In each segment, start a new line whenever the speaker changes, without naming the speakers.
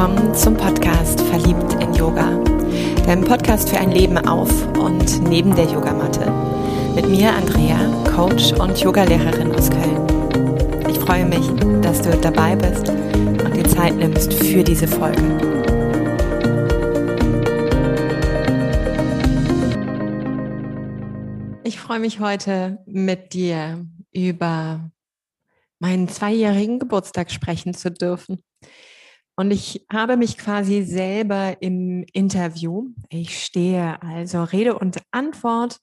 willkommen zum Podcast Verliebt in Yoga, deinem Podcast für ein Leben auf und neben der Yogamatte. Mit mir Andrea, Coach und Yogalehrerin aus Köln. Ich freue mich, dass du dabei bist und dir Zeit nimmst für diese Folge. Ich freue mich heute mit dir über meinen zweijährigen Geburtstag sprechen zu dürfen. Und ich habe mich quasi selber im Interview. Ich stehe also Rede und Antwort.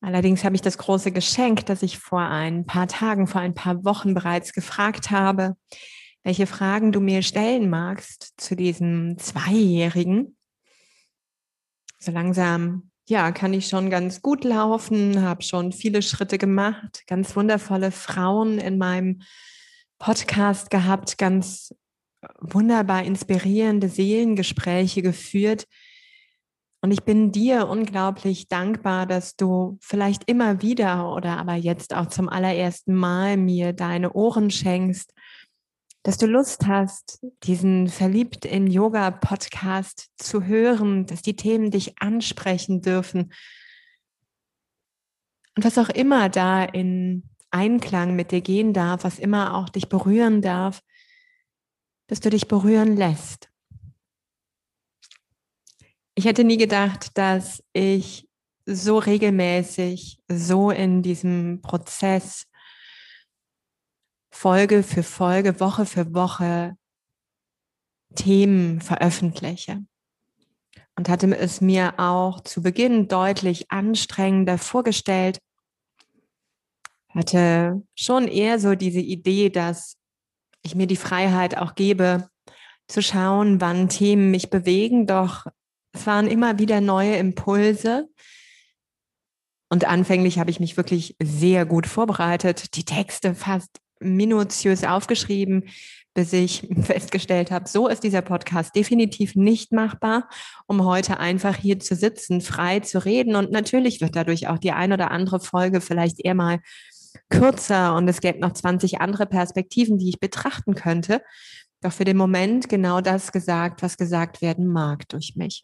Allerdings habe ich das große Geschenk, dass ich vor ein paar Tagen, vor ein paar Wochen bereits gefragt habe, welche Fragen du mir stellen magst zu diesem Zweijährigen. So langsam, ja, kann ich schon ganz gut laufen, habe schon viele Schritte gemacht, ganz wundervolle Frauen in meinem Podcast gehabt, ganz wunderbar inspirierende Seelengespräche geführt. Und ich bin dir unglaublich dankbar, dass du vielleicht immer wieder oder aber jetzt auch zum allerersten Mal mir deine Ohren schenkst, dass du Lust hast, diesen Verliebt in Yoga Podcast zu hören, dass die Themen dich ansprechen dürfen. Und was auch immer da in Einklang mit dir gehen darf, was immer auch dich berühren darf, dass du dich berühren lässt. Ich hätte nie gedacht, dass ich so regelmäßig, so in diesem Prozess Folge für Folge, Woche für Woche Themen veröffentliche. Und hatte es mir auch zu Beginn deutlich anstrengender vorgestellt. Hatte schon eher so diese Idee, dass ich mir die Freiheit auch gebe, zu schauen, wann Themen mich bewegen. Doch es waren immer wieder neue Impulse. Und anfänglich habe ich mich wirklich sehr gut vorbereitet, die Texte fast minutiös aufgeschrieben, bis ich festgestellt habe, so ist dieser Podcast definitiv nicht machbar, um heute einfach hier zu sitzen, frei zu reden. Und natürlich wird dadurch auch die ein oder andere Folge vielleicht eher mal kürzer und es gäbe noch 20 andere Perspektiven, die ich betrachten könnte. Doch für den Moment genau das gesagt, was gesagt werden mag durch mich.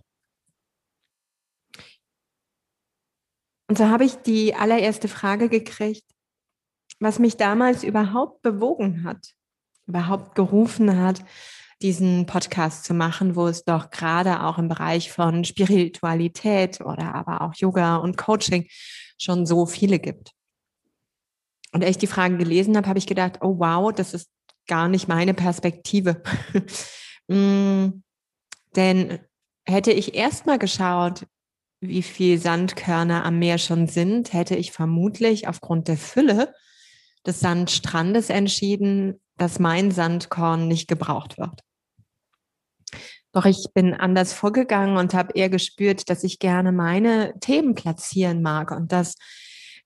Und so habe ich die allererste Frage gekriegt, was mich damals überhaupt bewogen hat, überhaupt gerufen hat, diesen Podcast zu machen, wo es doch gerade auch im Bereich von Spiritualität oder aber auch Yoga und Coaching schon so viele gibt. Und als ich die Fragen gelesen habe, habe ich gedacht, oh wow, das ist gar nicht meine Perspektive. mm, denn hätte ich erst mal geschaut, wie viel Sandkörner am Meer schon sind, hätte ich vermutlich aufgrund der Fülle des Sandstrandes entschieden, dass mein Sandkorn nicht gebraucht wird. Doch ich bin anders vorgegangen und habe eher gespürt, dass ich gerne meine Themen platzieren mag und dass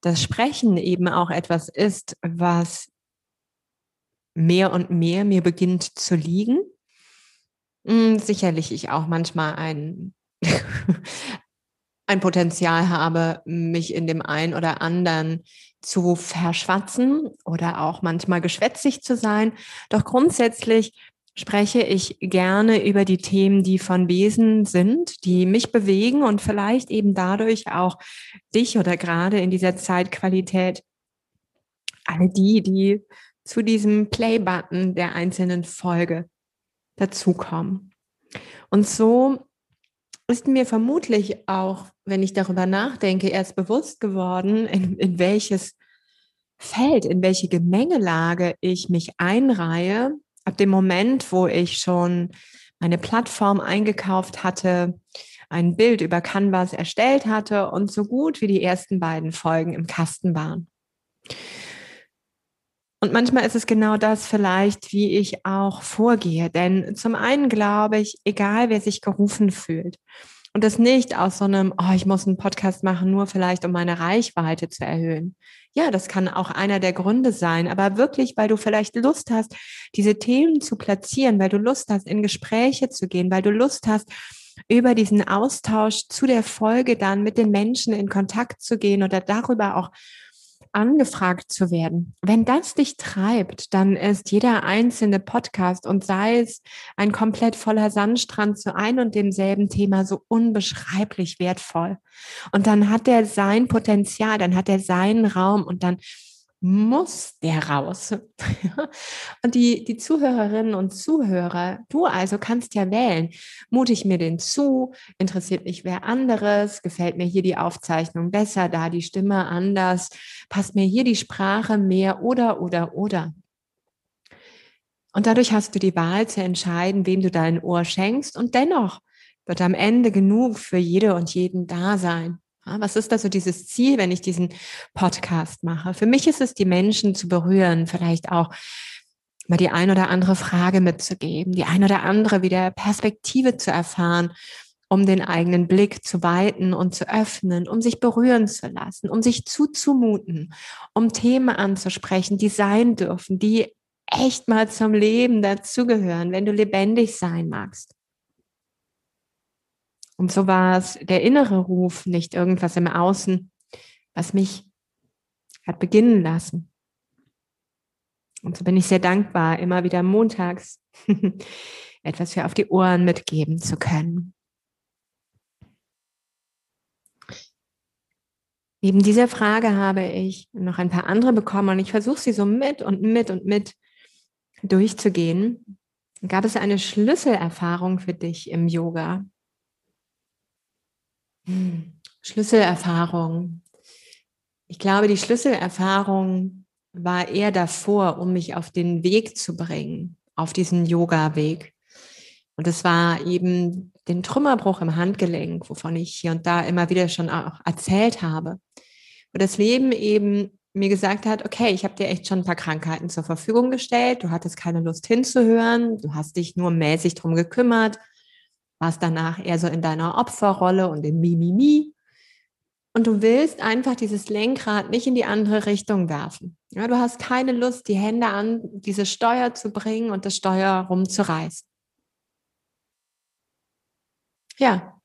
das Sprechen eben auch etwas ist, was mehr und mehr mir beginnt zu liegen. Hm, sicherlich ich auch manchmal ein, ein Potenzial habe, mich in dem einen oder anderen zu verschwatzen oder auch manchmal geschwätzig zu sein. Doch grundsätzlich spreche ich gerne über die Themen, die von Wesen sind, die mich bewegen und vielleicht eben dadurch auch dich oder gerade in dieser Zeitqualität alle die, die zu diesem Play-Button der einzelnen Folge dazukommen. Und so ist mir vermutlich auch, wenn ich darüber nachdenke, erst bewusst geworden, in, in welches Feld, in welche Gemengelage ich mich einreihe, ab dem Moment, wo ich schon meine Plattform eingekauft hatte, ein Bild über Canvas erstellt hatte und so gut wie die ersten beiden Folgen im Kasten waren. Und manchmal ist es genau das vielleicht, wie ich auch vorgehe. Denn zum einen glaube ich, egal wer sich gerufen fühlt, und das nicht aus so einem, oh, ich muss einen Podcast machen, nur vielleicht um meine Reichweite zu erhöhen. Ja, das kann auch einer der Gründe sein, aber wirklich, weil du vielleicht Lust hast, diese Themen zu platzieren, weil du Lust hast, in Gespräche zu gehen, weil du Lust hast, über diesen Austausch zu der Folge dann mit den Menschen in Kontakt zu gehen oder darüber auch angefragt zu werden. Wenn das dich treibt, dann ist jeder einzelne Podcast und sei es ein komplett voller Sandstrand zu ein und demselben Thema so unbeschreiblich wertvoll. Und dann hat er sein Potenzial, dann hat er seinen Raum und dann muss der raus. und die, die Zuhörerinnen und Zuhörer, du also kannst ja wählen. Mute ich mir den zu? Interessiert mich wer anderes? Gefällt mir hier die Aufzeichnung besser, da die Stimme anders? Passt mir hier die Sprache mehr oder, oder, oder? Und dadurch hast du die Wahl zu entscheiden, wem du dein Ohr schenkst. Und dennoch wird am Ende genug für jede und jeden da sein. Was ist da so dieses Ziel, wenn ich diesen Podcast mache? Für mich ist es, die Menschen zu berühren, vielleicht auch mal die ein oder andere Frage mitzugeben, die ein oder andere wieder Perspektive zu erfahren, um den eigenen Blick zu weiten und zu öffnen, um sich berühren zu lassen, um sich zuzumuten, um Themen anzusprechen, die sein dürfen, die echt mal zum Leben dazugehören, wenn du lebendig sein magst. Und so war es der innere Ruf, nicht irgendwas im Außen, was mich hat beginnen lassen. Und so bin ich sehr dankbar, immer wieder montags etwas für auf die Ohren mitgeben zu können. Neben dieser Frage habe ich noch ein paar andere bekommen und ich versuche sie so mit und mit und mit durchzugehen. Gab es eine Schlüsselerfahrung für dich im Yoga? Schlüsselerfahrung. Ich glaube, die Schlüsselerfahrung war eher davor, um mich auf den Weg zu bringen, auf diesen Yoga-Weg. Und es war eben den Trümmerbruch im Handgelenk, wovon ich hier und da immer wieder schon auch erzählt habe. Wo das Leben eben mir gesagt hat, okay, ich habe dir echt schon ein paar Krankheiten zur Verfügung gestellt, du hattest keine Lust hinzuhören, du hast dich nur mäßig drum gekümmert, warst danach eher so in deiner Opferrolle und im Mimimi. Und du willst einfach dieses Lenkrad nicht in die andere Richtung werfen. Ja, du hast keine Lust, die Hände an diese Steuer zu bringen und das Steuer rumzureißen. Ja,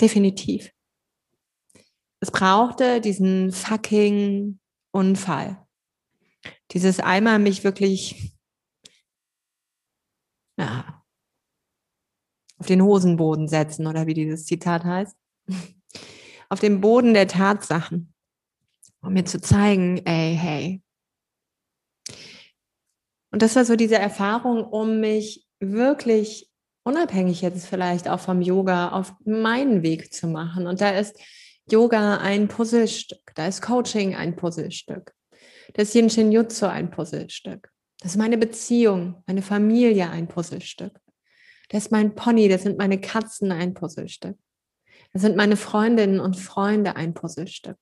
definitiv. Es brauchte diesen fucking Unfall. Dieses einmal mich wirklich ja, auf den Hosenboden setzen oder wie dieses Zitat heißt. Auf den Boden der Tatsachen, um mir zu zeigen, ey, hey. Und das war so diese Erfahrung, um mich wirklich unabhängig jetzt vielleicht auch vom Yoga auf meinen Weg zu machen. Und da ist Yoga ein Puzzlestück, da ist Coaching ein Puzzlestück, da ist Yin Shin Jutsu ein Puzzlestück, das ist meine Beziehung, meine Familie ein Puzzlestück. Das ist mein Pony, das sind meine Katzen ein Puzzlestück. Das sind meine Freundinnen und Freunde ein Puzzlestück.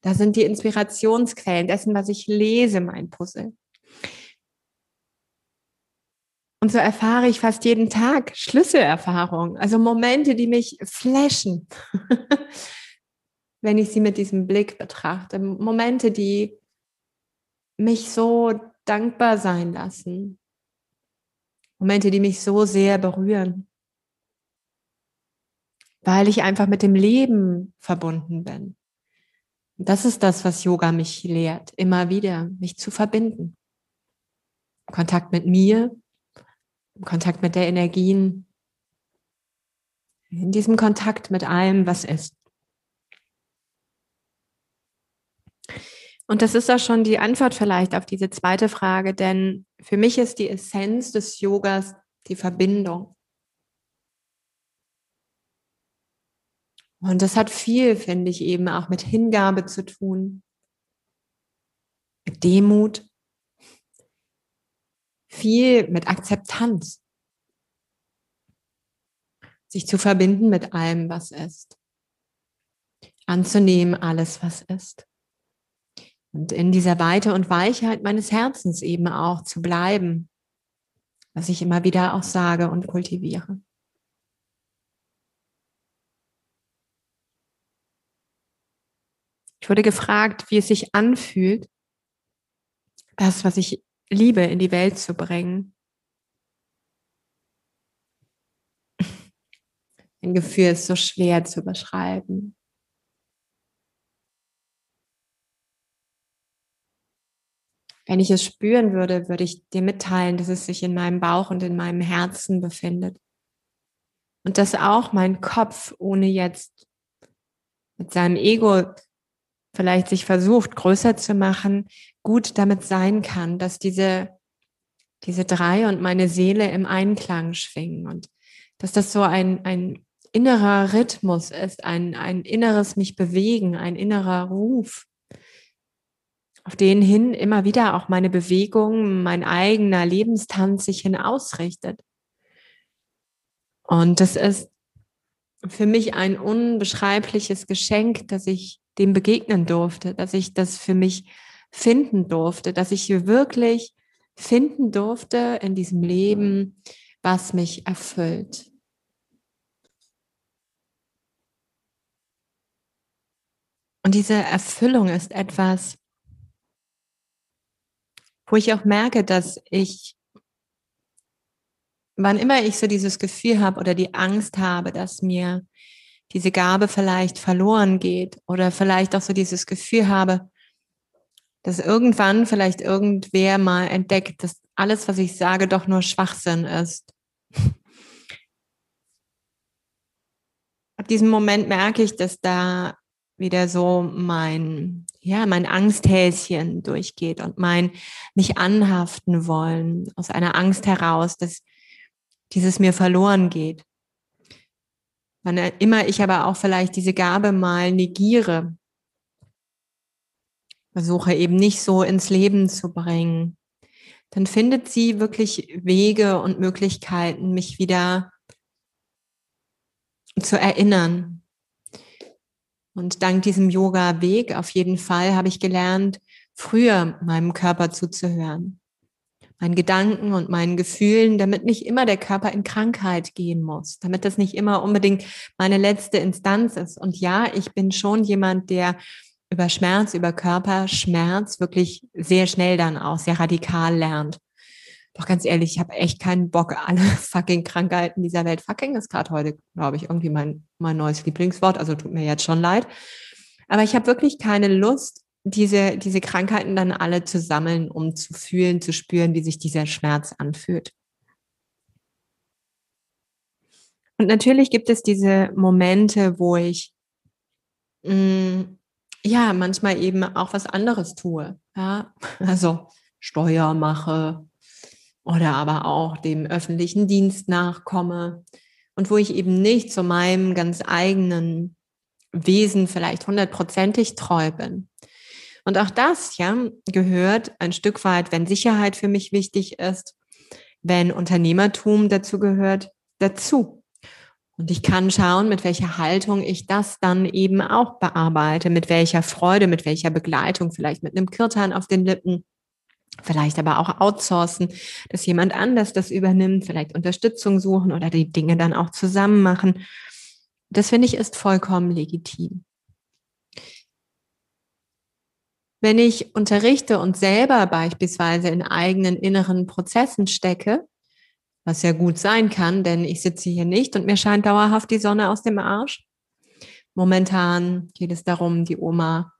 Da sind die Inspirationsquellen dessen, was ich lese, mein Puzzle. Und so erfahre ich fast jeden Tag Schlüsselerfahrungen, also Momente, die mich flashen, wenn ich sie mit diesem Blick betrachte. Momente, die mich so dankbar sein lassen, Momente, die mich so sehr berühren, weil ich einfach mit dem Leben verbunden bin. Das ist das, was Yoga mich lehrt, immer wieder, mich zu verbinden. Kontakt mit mir, Kontakt mit der Energien, in diesem Kontakt mit allem, was ist. Und das ist auch schon die Antwort vielleicht auf diese zweite Frage, denn für mich ist die Essenz des Yogas die Verbindung. Und das hat viel, finde ich, eben auch mit Hingabe zu tun, mit Demut, viel mit Akzeptanz, sich zu verbinden mit allem, was ist, anzunehmen alles, was ist. Und in dieser Weite und Weichheit meines Herzens eben auch zu bleiben, was ich immer wieder auch sage und kultiviere. Ich wurde gefragt, wie es sich anfühlt, das, was ich liebe, in die Welt zu bringen. Ein Gefühl ist so schwer zu beschreiben. Wenn ich es spüren würde, würde ich dir mitteilen, dass es sich in meinem Bauch und in meinem Herzen befindet. Und dass auch mein Kopf, ohne jetzt mit seinem Ego vielleicht sich versucht, größer zu machen, gut damit sein kann, dass diese, diese drei und meine Seele im Einklang schwingen und dass das so ein, ein innerer Rhythmus ist, ein, ein inneres mich bewegen, ein innerer Ruf, auf den hin immer wieder auch meine Bewegung, mein eigener Lebenstanz sich hin ausrichtet. Und das ist für mich ein unbeschreibliches Geschenk, dass ich dem begegnen durfte, dass ich das für mich finden durfte, dass ich wirklich finden durfte in diesem Leben, was mich erfüllt. Und diese Erfüllung ist etwas, wo ich auch merke, dass ich, wann immer ich so dieses Gefühl habe oder die Angst habe, dass mir diese Gabe vielleicht verloren geht oder vielleicht auch so dieses Gefühl habe, dass irgendwann vielleicht irgendwer mal entdeckt, dass alles, was ich sage, doch nur Schwachsinn ist. Ab diesem Moment merke ich, dass da wieder so mein, ja, mein Angsthäschen durchgeht und mein mich anhaften wollen aus einer Angst heraus, dass dieses mir verloren geht. Wann immer ich aber auch vielleicht diese Gabe mal negiere, versuche eben nicht so ins Leben zu bringen, dann findet sie wirklich Wege und Möglichkeiten, mich wieder zu erinnern, und dank diesem Yoga-Weg auf jeden Fall habe ich gelernt, früher meinem Körper zuzuhören, meinen Gedanken und meinen Gefühlen, damit nicht immer der Körper in Krankheit gehen muss, damit das nicht immer unbedingt meine letzte Instanz ist. Und ja, ich bin schon jemand, der über Schmerz, über Körperschmerz wirklich sehr schnell dann auch sehr radikal lernt. Doch ganz ehrlich, ich habe echt keinen Bock, alle fucking Krankheiten dieser Welt. Fucking ist gerade heute, glaube ich, irgendwie mein, mein neues Lieblingswort. Also tut mir jetzt schon leid. Aber ich habe wirklich keine Lust, diese, diese Krankheiten dann alle zu sammeln, um zu fühlen, zu spüren, wie sich dieser Schmerz anfühlt. Und natürlich gibt es diese Momente, wo ich mh, mm, ja manchmal eben auch was anderes tue. Ja, also Steuer mache, oder aber auch dem öffentlichen Dienst nachkomme und wo ich eben nicht zu meinem ganz eigenen Wesen vielleicht hundertprozentig treu bin. Und auch das, ja, gehört ein Stück weit, wenn Sicherheit für mich wichtig ist, wenn Unternehmertum dazu gehört, dazu. Und ich kann schauen, mit welcher Haltung ich das dann eben auch bearbeite, mit welcher Freude, mit welcher Begleitung, vielleicht mit einem Kirtan auf den Lippen, Vielleicht aber auch outsourcen, dass jemand anders das übernimmt, vielleicht Unterstützung suchen oder die Dinge dann auch zusammen machen. Das finde ich ist vollkommen legitim. Wenn ich unterrichte und selber beispielsweise in eigenen inneren Prozessen stecke, was ja gut sein kann, denn ich sitze hier nicht und mir scheint dauerhaft die Sonne aus dem Arsch. Momentan geht es darum, die Oma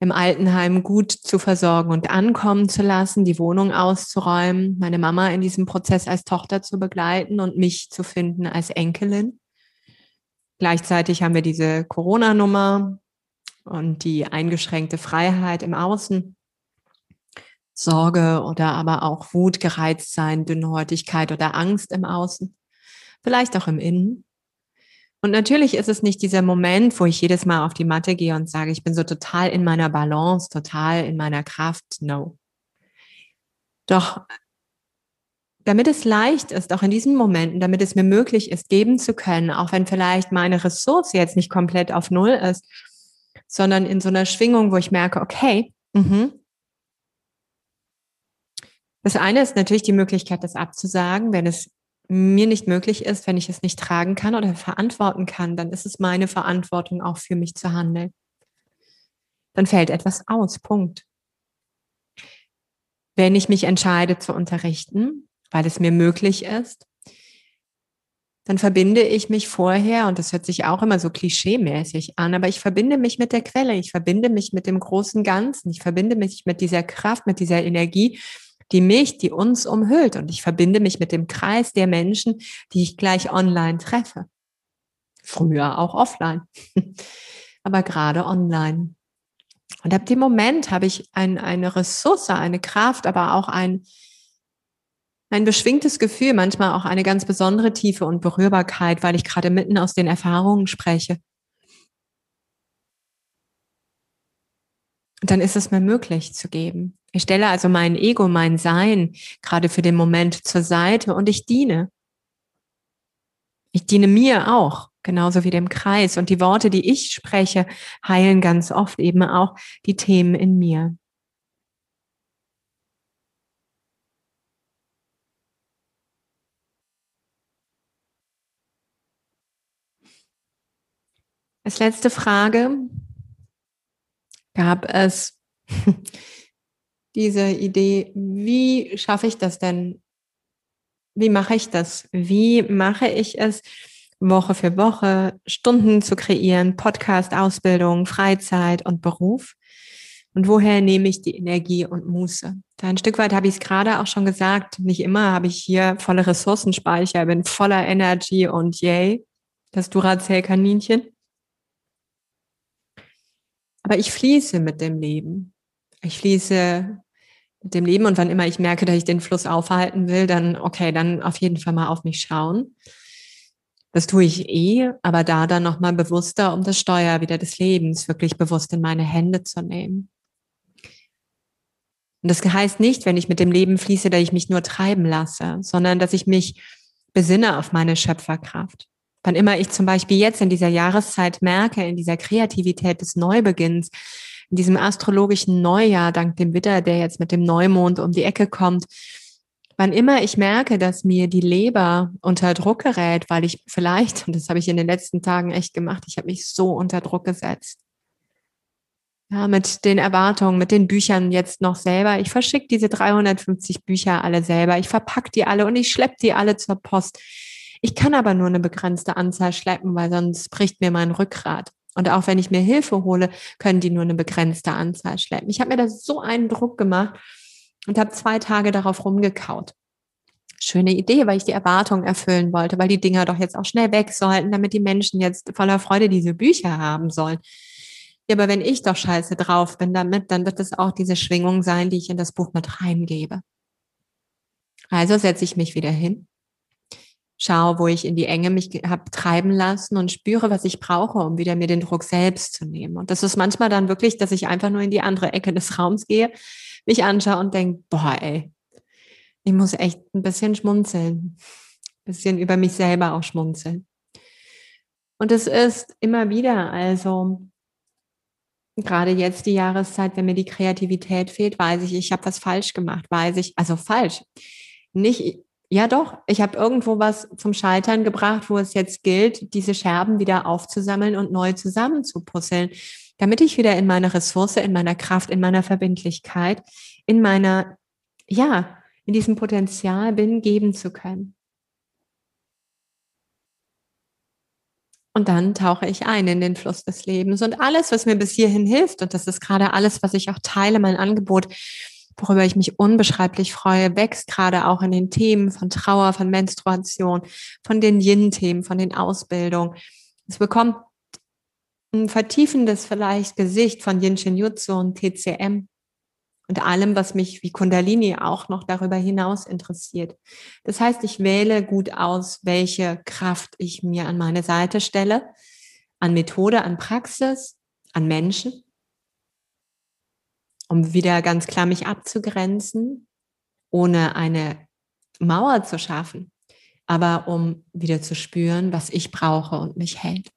im Altenheim gut zu versorgen und ankommen zu lassen, die Wohnung auszuräumen, meine Mama in diesem Prozess als Tochter zu begleiten und mich zu finden als Enkelin. Gleichzeitig haben wir diese Corona-Nummer und die eingeschränkte Freiheit im Außen. Sorge oder aber auch Wut, Gereiztsein, Dünnhäutigkeit oder Angst im Außen. Vielleicht auch im Innen. Und natürlich ist es nicht dieser Moment, wo ich jedes Mal auf die Matte gehe und sage, ich bin so total in meiner Balance, total in meiner Kraft. No. Doch damit es leicht ist, auch in diesen Momenten, damit es mir möglich ist, geben zu können, auch wenn vielleicht meine Ressource jetzt nicht komplett auf Null ist, sondern in so einer Schwingung, wo ich merke, okay, mh. das eine ist natürlich die Möglichkeit, das abzusagen, wenn es mir nicht möglich ist, wenn ich es nicht tragen kann oder verantworten kann, dann ist es meine Verantwortung auch für mich zu handeln. Dann fällt etwas aus, Punkt. Wenn ich mich entscheide zu unterrichten, weil es mir möglich ist, dann verbinde ich mich vorher, und das hört sich auch immer so klischeemäßig an, aber ich verbinde mich mit der Quelle, ich verbinde mich mit dem großen Ganzen, ich verbinde mich mit dieser Kraft, mit dieser Energie, die mich, die uns umhüllt. Und ich verbinde mich mit dem Kreis der Menschen, die ich gleich online treffe. Früher auch offline, aber gerade online. Und ab dem Moment habe ich ein, eine Ressource, eine Kraft, aber auch ein, ein beschwingtes Gefühl, manchmal auch eine ganz besondere Tiefe und Berührbarkeit, weil ich gerade mitten aus den Erfahrungen spreche. Dann ist es mir möglich zu geben. Ich stelle also mein Ego, mein Sein gerade für den Moment zur Seite und ich diene. Ich diene mir auch, genauso wie dem Kreis. Und die Worte, die ich spreche, heilen ganz oft eben auch die Themen in mir. Als letzte Frage gab es diese Idee, wie schaffe ich das denn? Wie mache ich das? Wie mache ich es, Woche für Woche Stunden zu kreieren, Podcast, Ausbildung, Freizeit und Beruf? Und woher nehme ich die Energie und Muße? Da ein Stück weit habe ich es gerade auch schon gesagt, nicht immer habe ich hier volle Ressourcenspeicher, bin voller Energy und yay, das Duracell-Kaninchen. Aber ich fließe mit dem Leben. Ich fließe mit dem Leben und wann immer ich merke, dass ich den Fluss aufhalten will, dann, okay, dann auf jeden Fall mal auf mich schauen. Das tue ich eh, aber da dann nochmal bewusster, um das Steuer wieder des Lebens wirklich bewusst in meine Hände zu nehmen. Und das heißt nicht, wenn ich mit dem Leben fließe, dass ich mich nur treiben lasse, sondern dass ich mich besinne auf meine Schöpferkraft. Wann immer ich zum Beispiel jetzt in dieser Jahreszeit merke, in dieser Kreativität des Neubeginns, in diesem astrologischen Neujahr, dank dem Witter, der jetzt mit dem Neumond um die Ecke kommt, wann immer ich merke, dass mir die Leber unter Druck gerät, weil ich vielleicht, und das habe ich in den letzten Tagen echt gemacht, ich habe mich so unter Druck gesetzt. Ja, mit den Erwartungen, mit den Büchern jetzt noch selber. Ich verschicke diese 350 Bücher alle selber. Ich verpacke die alle und ich schleppe die alle zur Post. Ich kann aber nur eine begrenzte Anzahl schleppen, weil sonst bricht mir mein Rückgrat. Und auch wenn ich mir Hilfe hole, können die nur eine begrenzte Anzahl schleppen. Ich habe mir da so einen Druck gemacht und habe zwei Tage darauf rumgekaut. Schöne Idee, weil ich die Erwartungen erfüllen wollte, weil die Dinger doch jetzt auch schnell weg sollten, damit die Menschen jetzt voller Freude diese Bücher haben sollen. Ja, aber wenn ich doch scheiße drauf bin damit, dann wird es auch diese Schwingung sein, die ich in das Buch mit reingebe. Also setze ich mich wieder hin schaue, wo ich in die Enge mich habe treiben lassen und spüre, was ich brauche, um wieder mir den Druck selbst zu nehmen. Und das ist manchmal dann wirklich, dass ich einfach nur in die andere Ecke des Raums gehe, mich anschaue und denke, boah, ey, ich muss echt ein bisschen schmunzeln, ein bisschen über mich selber auch schmunzeln. Und es ist immer wieder, also gerade jetzt die Jahreszeit, wenn mir die Kreativität fehlt, weiß ich, ich habe was falsch gemacht, weiß ich, also falsch. Nicht, ja, doch. Ich habe irgendwo was zum Scheitern gebracht, wo es jetzt gilt, diese Scherben wieder aufzusammeln und neu zusammenzupuzzeln, damit ich wieder in meiner Ressource, in meiner Kraft, in meiner Verbindlichkeit, in meiner, ja, in diesem Potenzial bin, geben zu können. Und dann tauche ich ein in den Fluss des Lebens. Und alles, was mir bis hierhin hilft, und das ist gerade alles, was ich auch teile, mein Angebot, worüber ich mich unbeschreiblich freue, wächst gerade auch in den Themen von Trauer, von Menstruation, von den Yin-Themen, von den Ausbildungen. Es bekommt ein vertiefendes vielleicht Gesicht von Yin Shin Jutsu und TCM und allem, was mich wie Kundalini auch noch darüber hinaus interessiert. Das heißt, ich wähle gut aus, welche Kraft ich mir an meine Seite stelle, an Methode, an Praxis, an Menschen um wieder ganz klar mich abzugrenzen, ohne eine Mauer zu schaffen, aber um wieder zu spüren, was ich brauche und mich hält.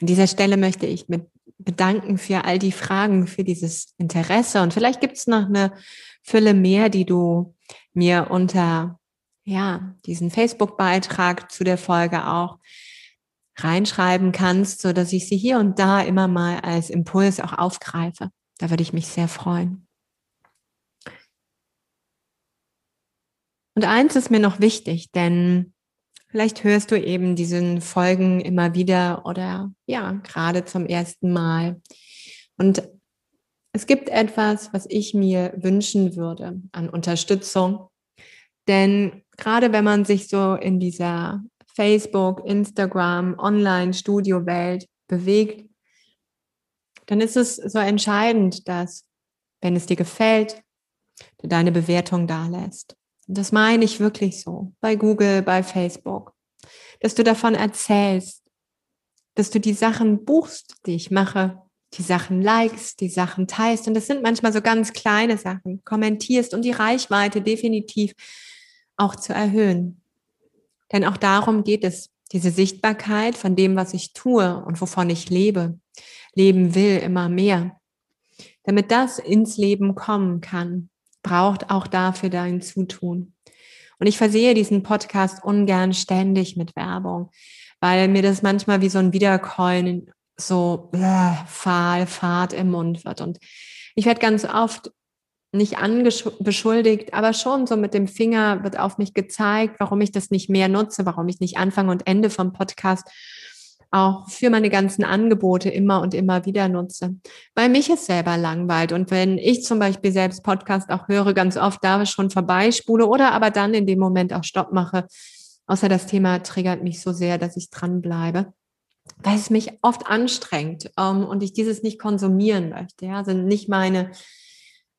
An dieser Stelle möchte ich mit bedanken für all die Fragen, für dieses Interesse. Und vielleicht gibt es noch eine Fülle mehr, die du mir unter ja, diesen Facebook-Beitrag zu der Folge auch reinschreiben kannst, so dass ich sie hier und da immer mal als Impuls auch aufgreife. Da würde ich mich sehr freuen. Und eins ist mir noch wichtig, denn vielleicht hörst du eben diesen Folgen immer wieder oder ja, gerade zum ersten Mal. Und es gibt etwas, was ich mir wünschen würde an Unterstützung. Denn gerade wenn man sich so in dieser Facebook, Instagram, Online-Studio-Welt bewegt, dann ist es so entscheidend, dass, wenn es dir gefällt, du deine Bewertung da lässt. Das meine ich wirklich so, bei Google, bei Facebook, dass du davon erzählst, dass du die Sachen buchst, die ich mache, die Sachen likest, die Sachen teilst. Und das sind manchmal so ganz kleine Sachen, kommentierst, um die Reichweite definitiv auch zu erhöhen. Denn auch darum geht es, diese Sichtbarkeit von dem, was ich tue und wovon ich lebe, leben will, immer mehr. Damit das ins Leben kommen kann, braucht auch dafür dein Zutun. Und ich versehe diesen Podcast ungern ständig mit Werbung, weil mir das manchmal wie so ein Wiederkäuen so äh, fahl, fad im Mund wird. Und ich werde ganz oft nicht beschuldigt, aber schon so mit dem Finger wird auf mich gezeigt, warum ich das nicht mehr nutze, warum ich nicht Anfang und Ende vom Podcast auch für meine ganzen Angebote immer und immer wieder nutze, weil mich es selber langweilt. Und wenn ich zum Beispiel selbst Podcast auch höre, ganz oft da schon vorbeispule oder aber dann in dem Moment auch Stopp mache, außer das Thema triggert mich so sehr, dass ich dranbleibe weil es mich oft anstrengt ähm, und ich dieses nicht konsumieren möchte. Ja? Also nicht meine,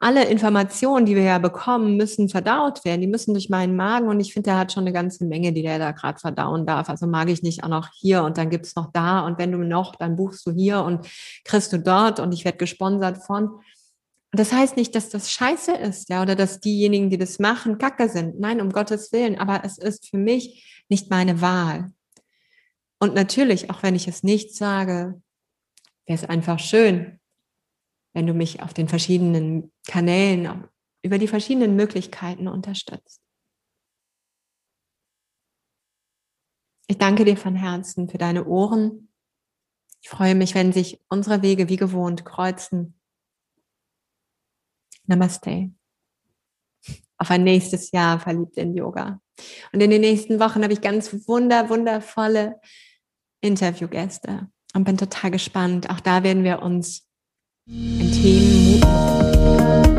alle Informationen, die wir ja bekommen, müssen verdaut werden. Die müssen durch meinen Magen und ich finde, der hat schon eine ganze Menge, die der da gerade verdauen darf. Also mag ich nicht auch noch hier und dann gibt es noch da und wenn du noch, dann buchst du hier und kriegst du dort und ich werde gesponsert von. Das heißt nicht, dass das scheiße ist, ja, oder dass diejenigen, die das machen, kacke sind. Nein, um Gottes Willen. Aber es ist für mich nicht meine Wahl. Und natürlich, auch wenn ich es nicht sage, wäre es einfach schön, wenn du mich auf den verschiedenen Kanälen, über die verschiedenen Möglichkeiten unterstützt. Ich danke dir von Herzen für deine Ohren. Ich freue mich, wenn sich unsere Wege wie gewohnt kreuzen. Namaste. Auf ein nächstes Jahr verliebt in Yoga. Und in den nächsten Wochen habe ich ganz wunder, wundervolle Interviewgäste und bin total gespannt. Auch da werden wir uns Themen muten.